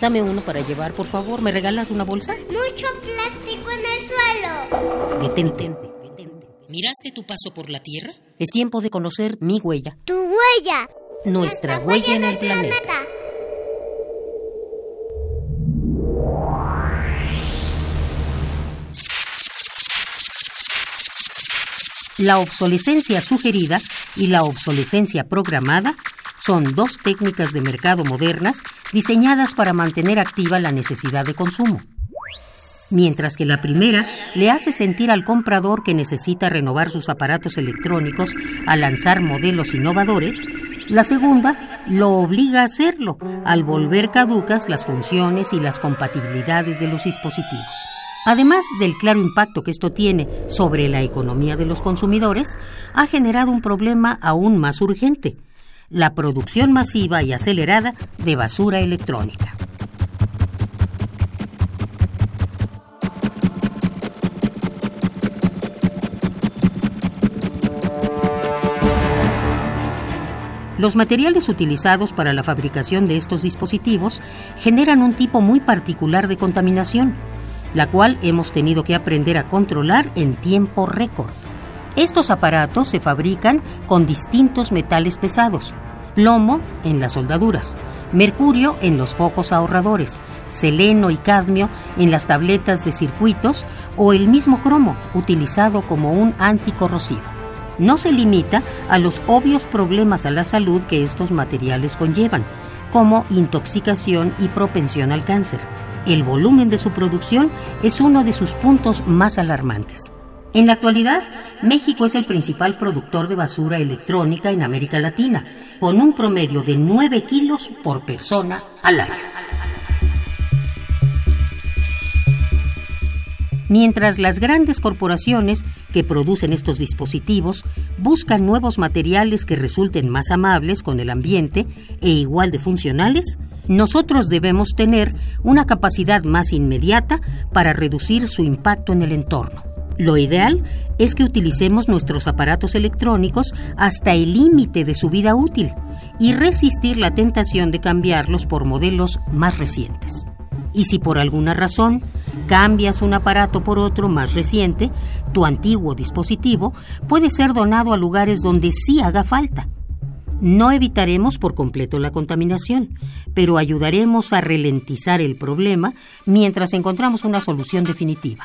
Dame uno para llevar, por favor. ¿Me regalas una bolsa? Mucho plástico en el suelo. Detente. ¿Miraste tu paso por la Tierra? Es tiempo de conocer mi huella. Tu huella. Nuestra, huella, en el planeta. La obsolescencia sugerida y la obsolescencia programada son dos técnicas de mercado modernas diseñadas para mantener activa la necesidad de consumo. Mientras que la primera le hace sentir al comprador que necesita renovar sus aparatos electrónicos al lanzar modelos innovadores, la segunda lo obliga a hacerlo al volver caducas las funciones y las compatibilidades de los dispositivos. Además del claro impacto que esto tiene sobre la economía de los consumidores, ha generado un problema aún más urgente, la producción masiva y acelerada de basura electrónica. Los materiales utilizados para la fabricación de estos dispositivos generan un tipo muy particular de contaminación, la cual hemos tenido que aprender a controlar en tiempo récord. Estos aparatos se fabrican con distintos metales pesados, plomo en las soldaduras, mercurio en los focos ahorradores, seleno y cadmio en las tabletas de circuitos o el mismo cromo utilizado como un anticorrosivo. No se limita a los obvios problemas a la salud que estos materiales conllevan, como intoxicación y propensión al cáncer el volumen de su producción es uno de sus puntos más alarmantes. En la actualidad, México es el principal productor de basura electrónica en América Latina, con un promedio de 9 kilos por persona al año. Mientras las grandes corporaciones que producen estos dispositivos buscan nuevos materiales que resulten más amables con el ambiente e igual de funcionales, nosotros debemos tener una capacidad más inmediata para reducir su impacto en el entorno. Lo ideal es que utilicemos nuestros aparatos electrónicos hasta el límite de su vida útil y resistir la tentación de cambiarlos por modelos más recientes. Y si por alguna razón cambias un aparato por otro más reciente, tu antiguo dispositivo puede ser donado a lugares donde sí haga falta no evitaremos por completo la contaminación, pero ayudaremos a ralentizar el problema mientras encontramos una solución definitiva.